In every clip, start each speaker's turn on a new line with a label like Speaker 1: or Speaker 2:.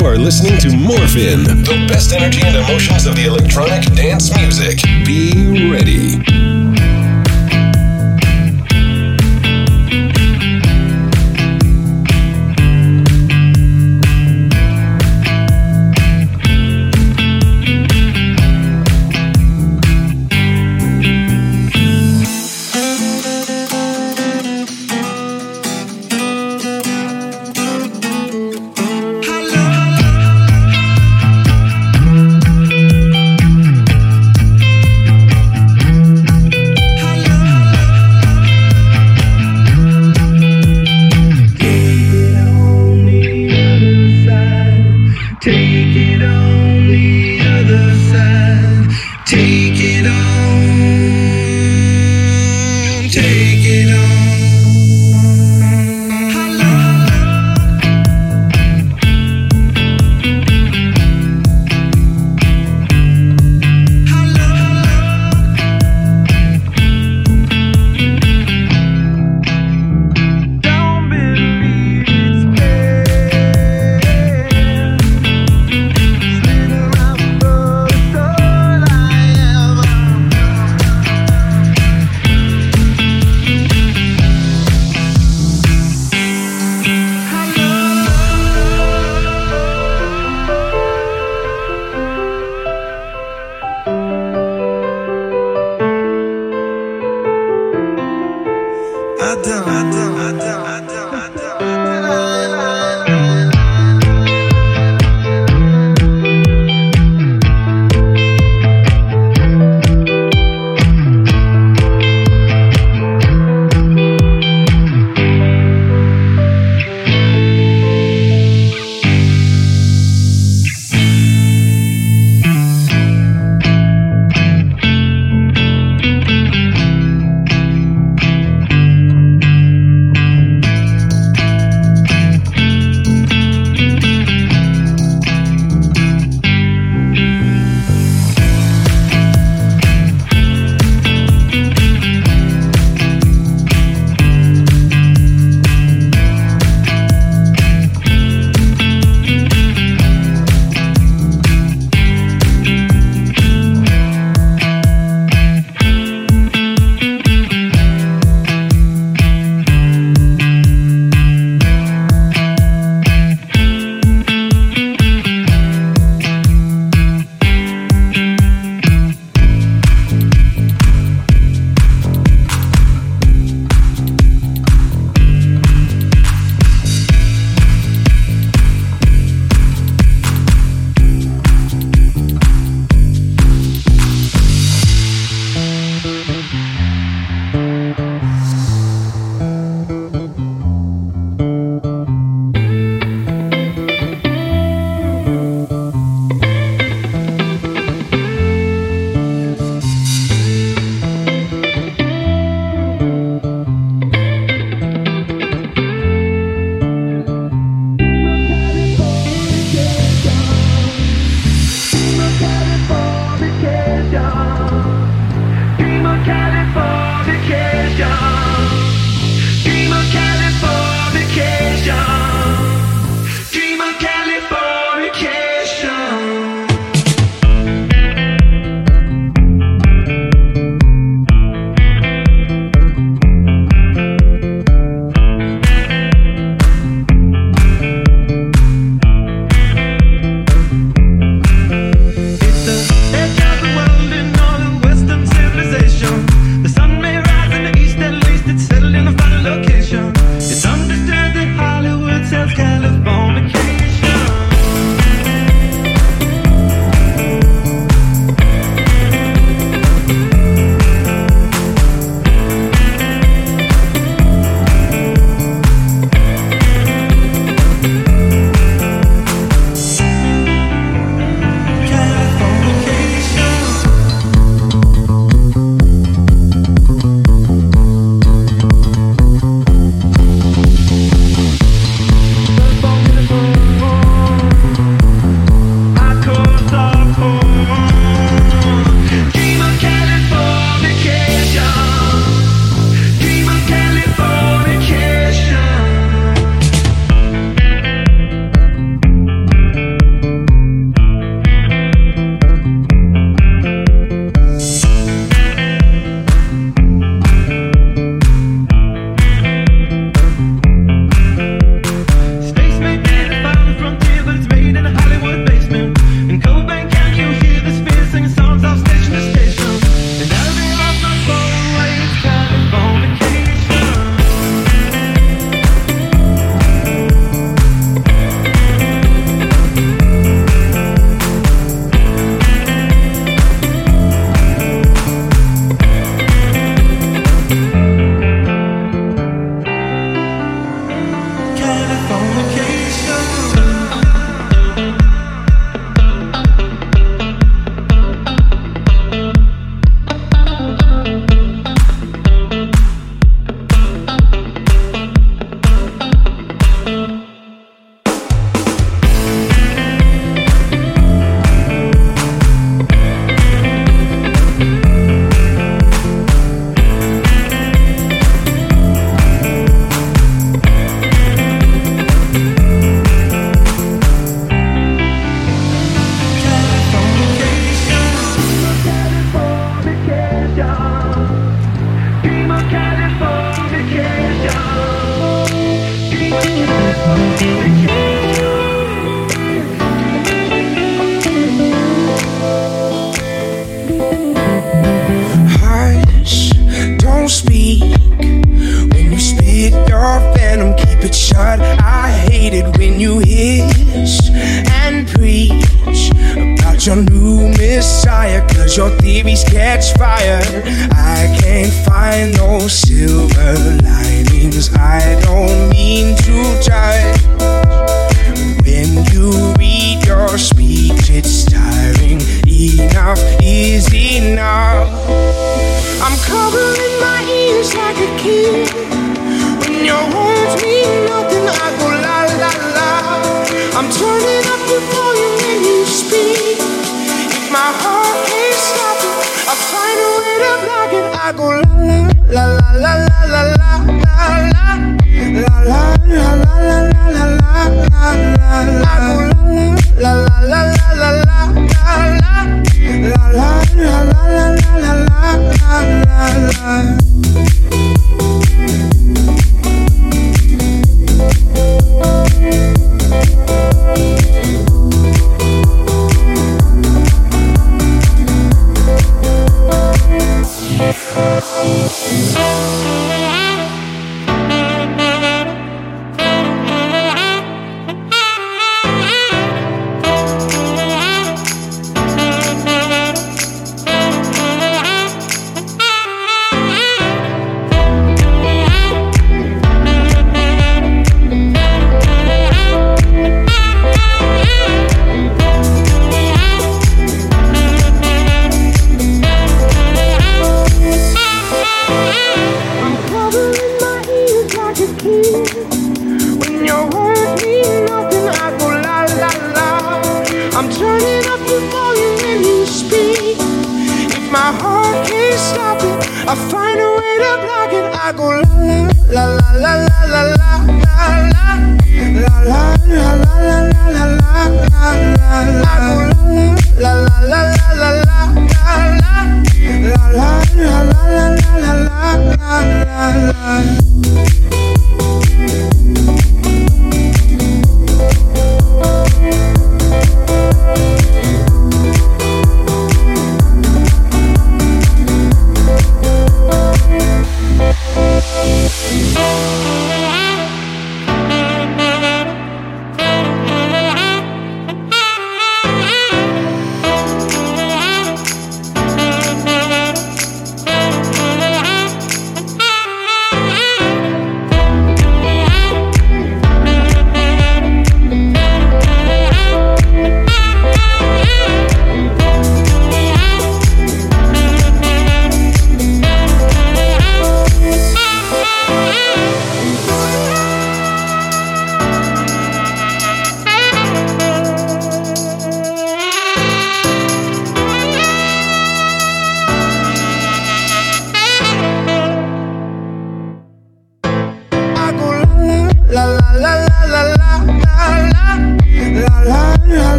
Speaker 1: You are listening to Morf'in, the best energy and emotions of the electronic dance music. Be ready.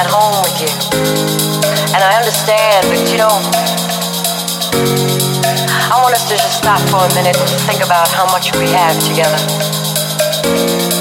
Speaker 2: That home with you. And I understand, but you know, I want us to just stop for a minute and think about how much we have together.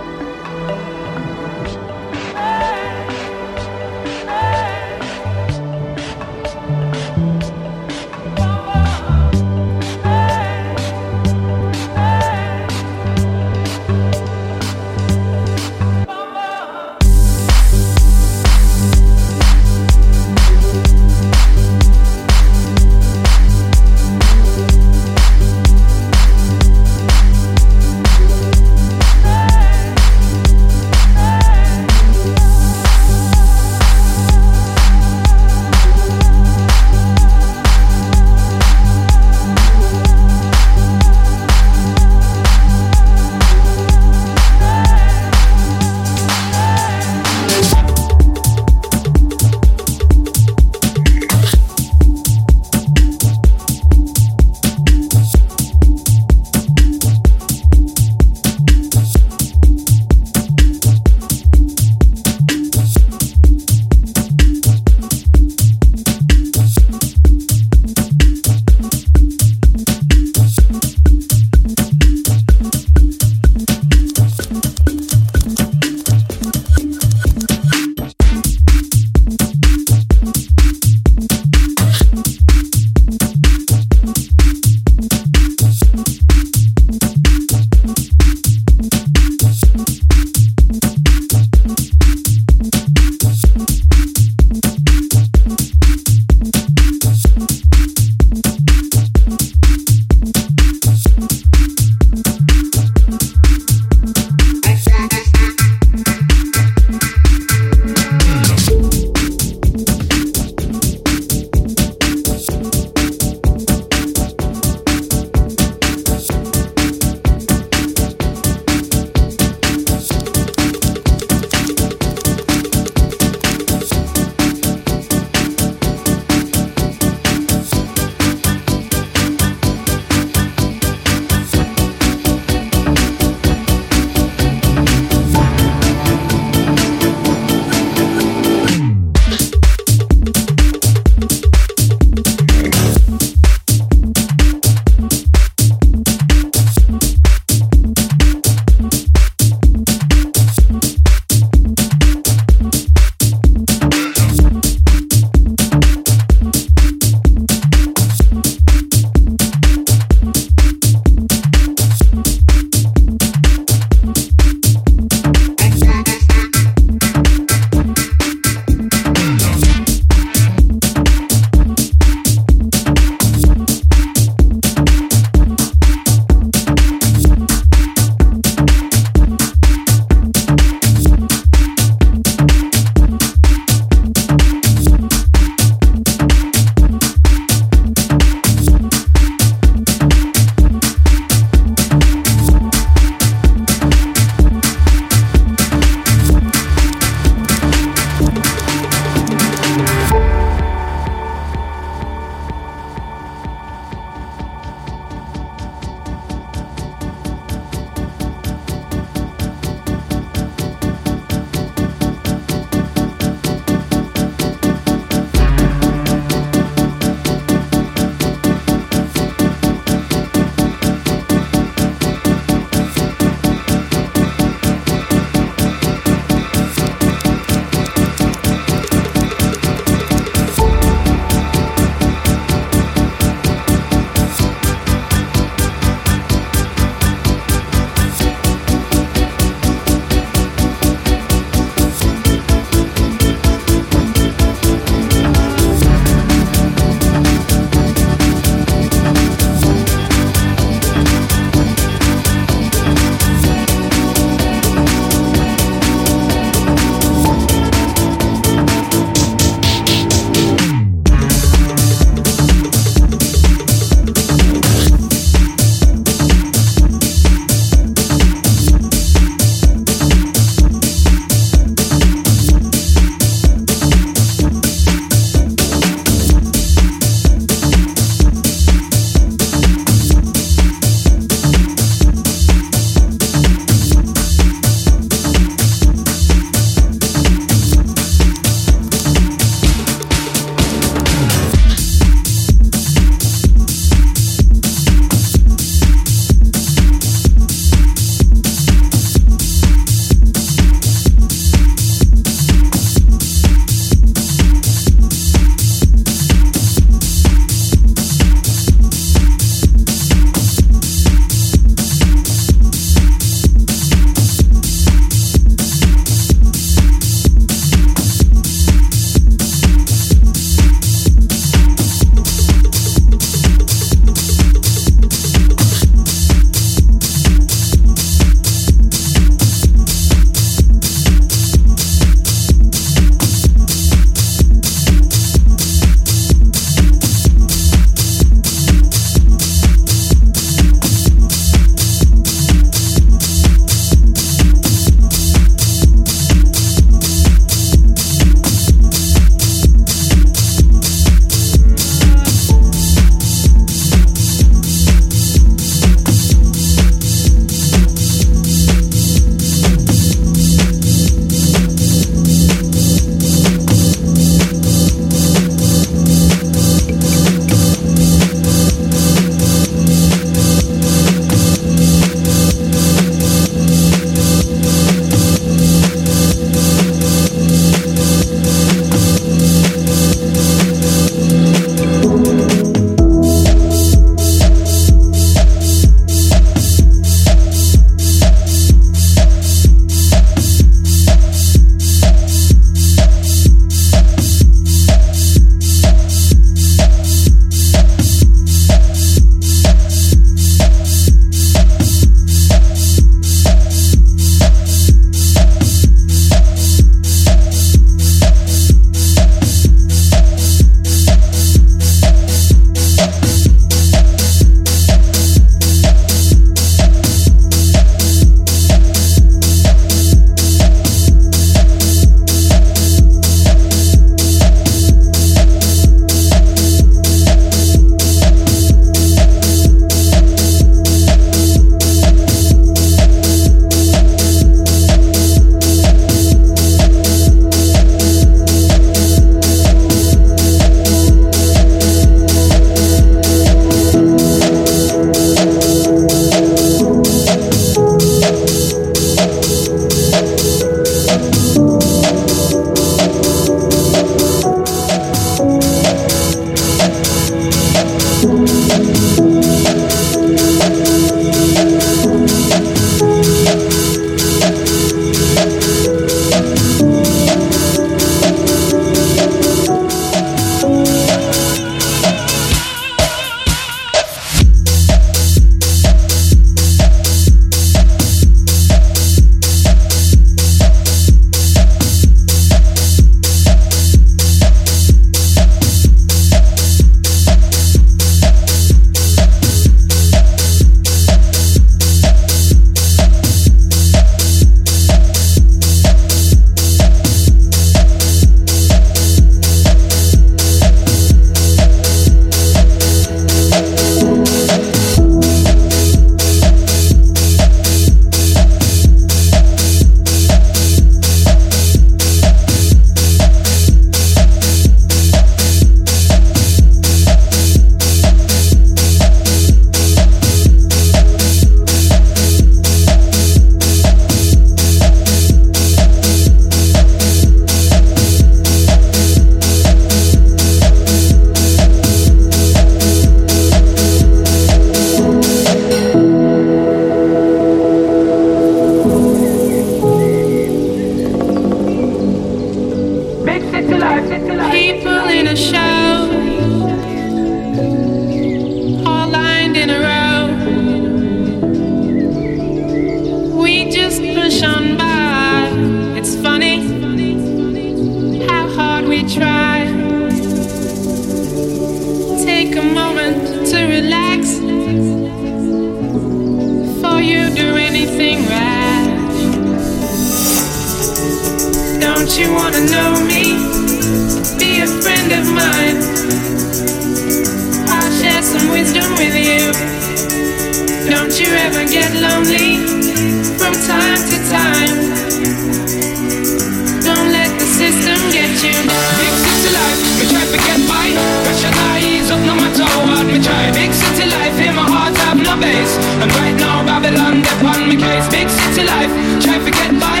Speaker 3: try to forget my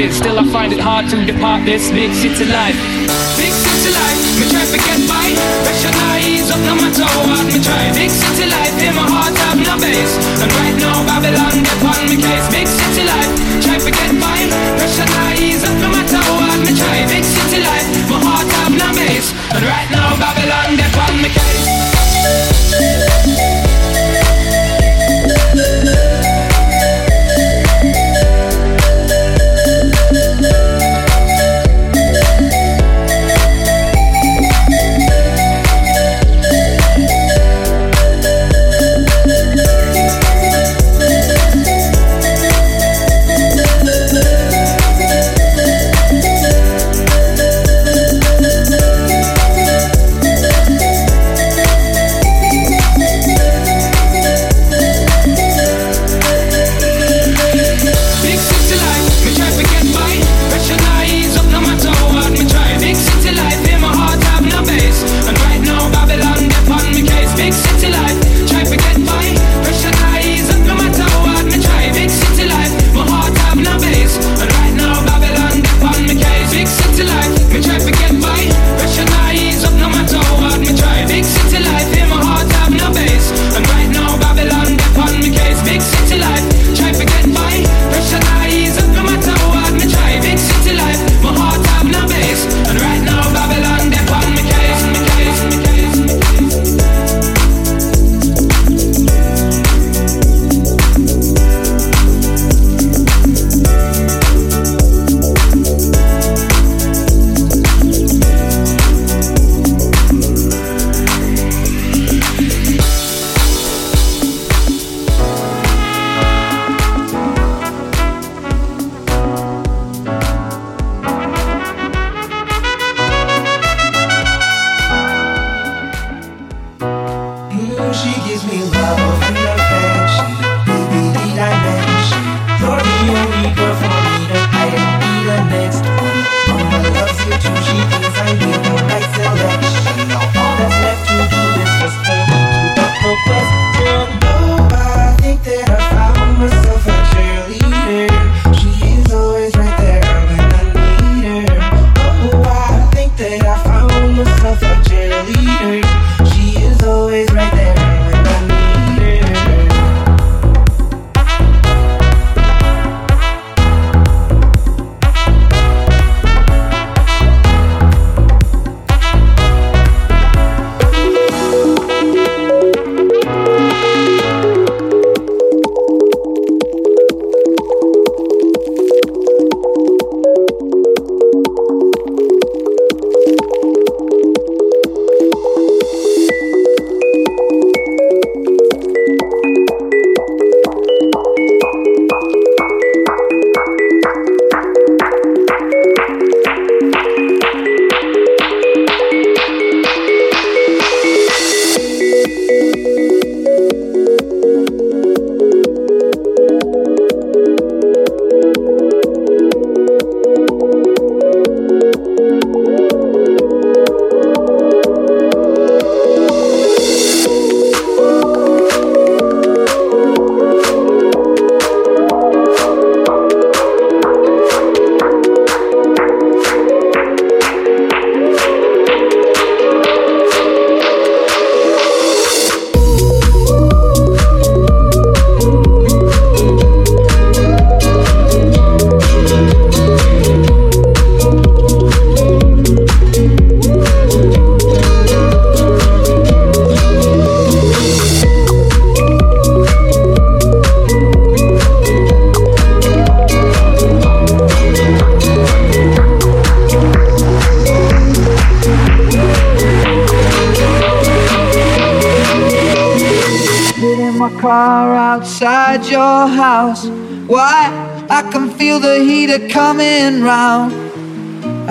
Speaker 4: it. Still,
Speaker 3: I find it hard to depart this big city life. Big city life, me try to get by. Rationalize up no matter what me try. Big city life, in my heart have no base. And right now, Babylon upon me case. Big city life, try to get by. Rationalize up no matter what me try. Big city life, my heart have no base. And right now, Babylon upon me case.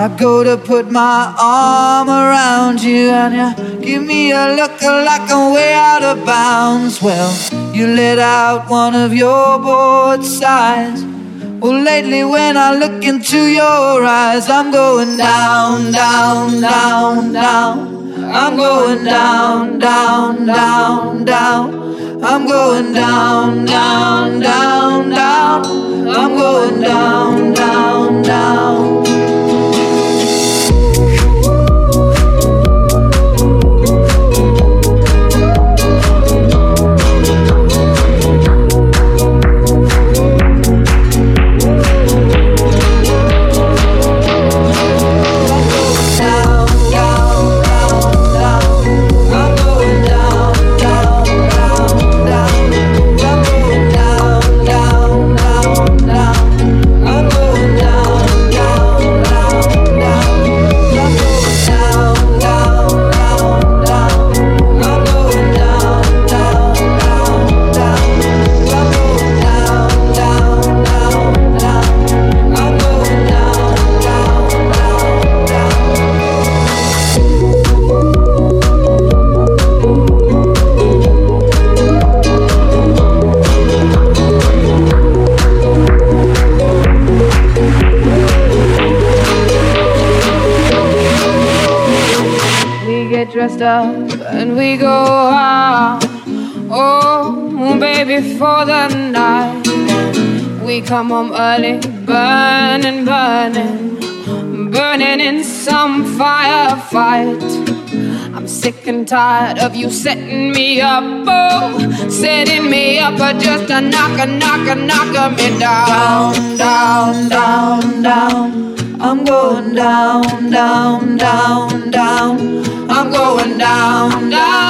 Speaker 5: I go to put my arm around you, and you give me a look like I'm way out of bounds. Well, you let out one of your bored sighs. Well, lately when I look into your eyes, I'm going down, down, down, down. I'm going down, down, down, down. I'm going down, down, down, down. I'm going down, down, down. Up and we go out. Oh, oh, baby, for the night. We come home early, burning, burning, burning in some firefight. I'm sick and tired of you setting me up, oh, setting me up, but just a knocker, knocker, knocker me down, down, down, down. I'm going down, down, down, down. I'm going down, down,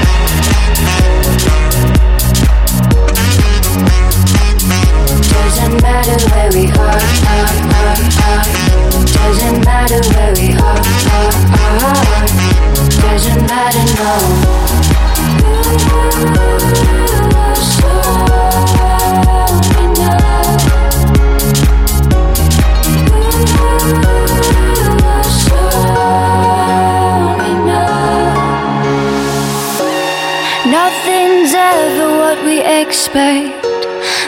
Speaker 6: Doesn't matter where we are, are, are, are. Doesn't matter where we are, are, are. Doesn't matter, no. Nothing's ever what we expect,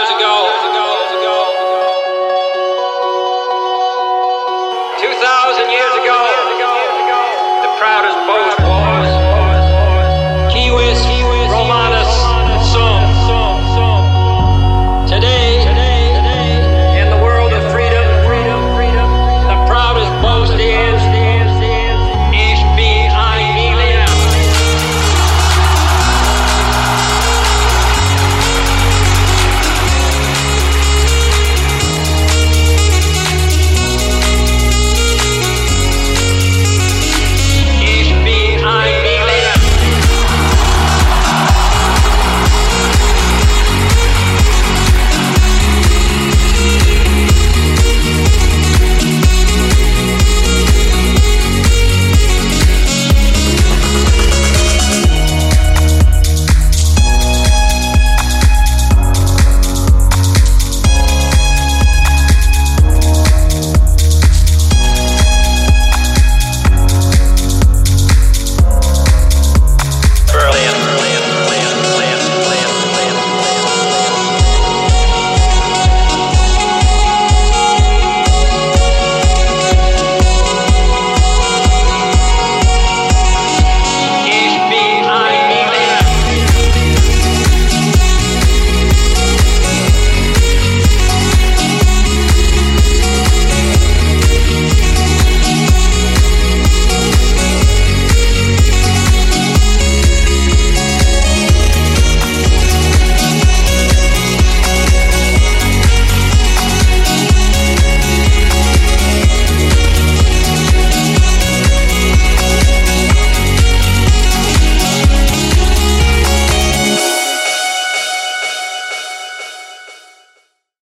Speaker 6: years ago.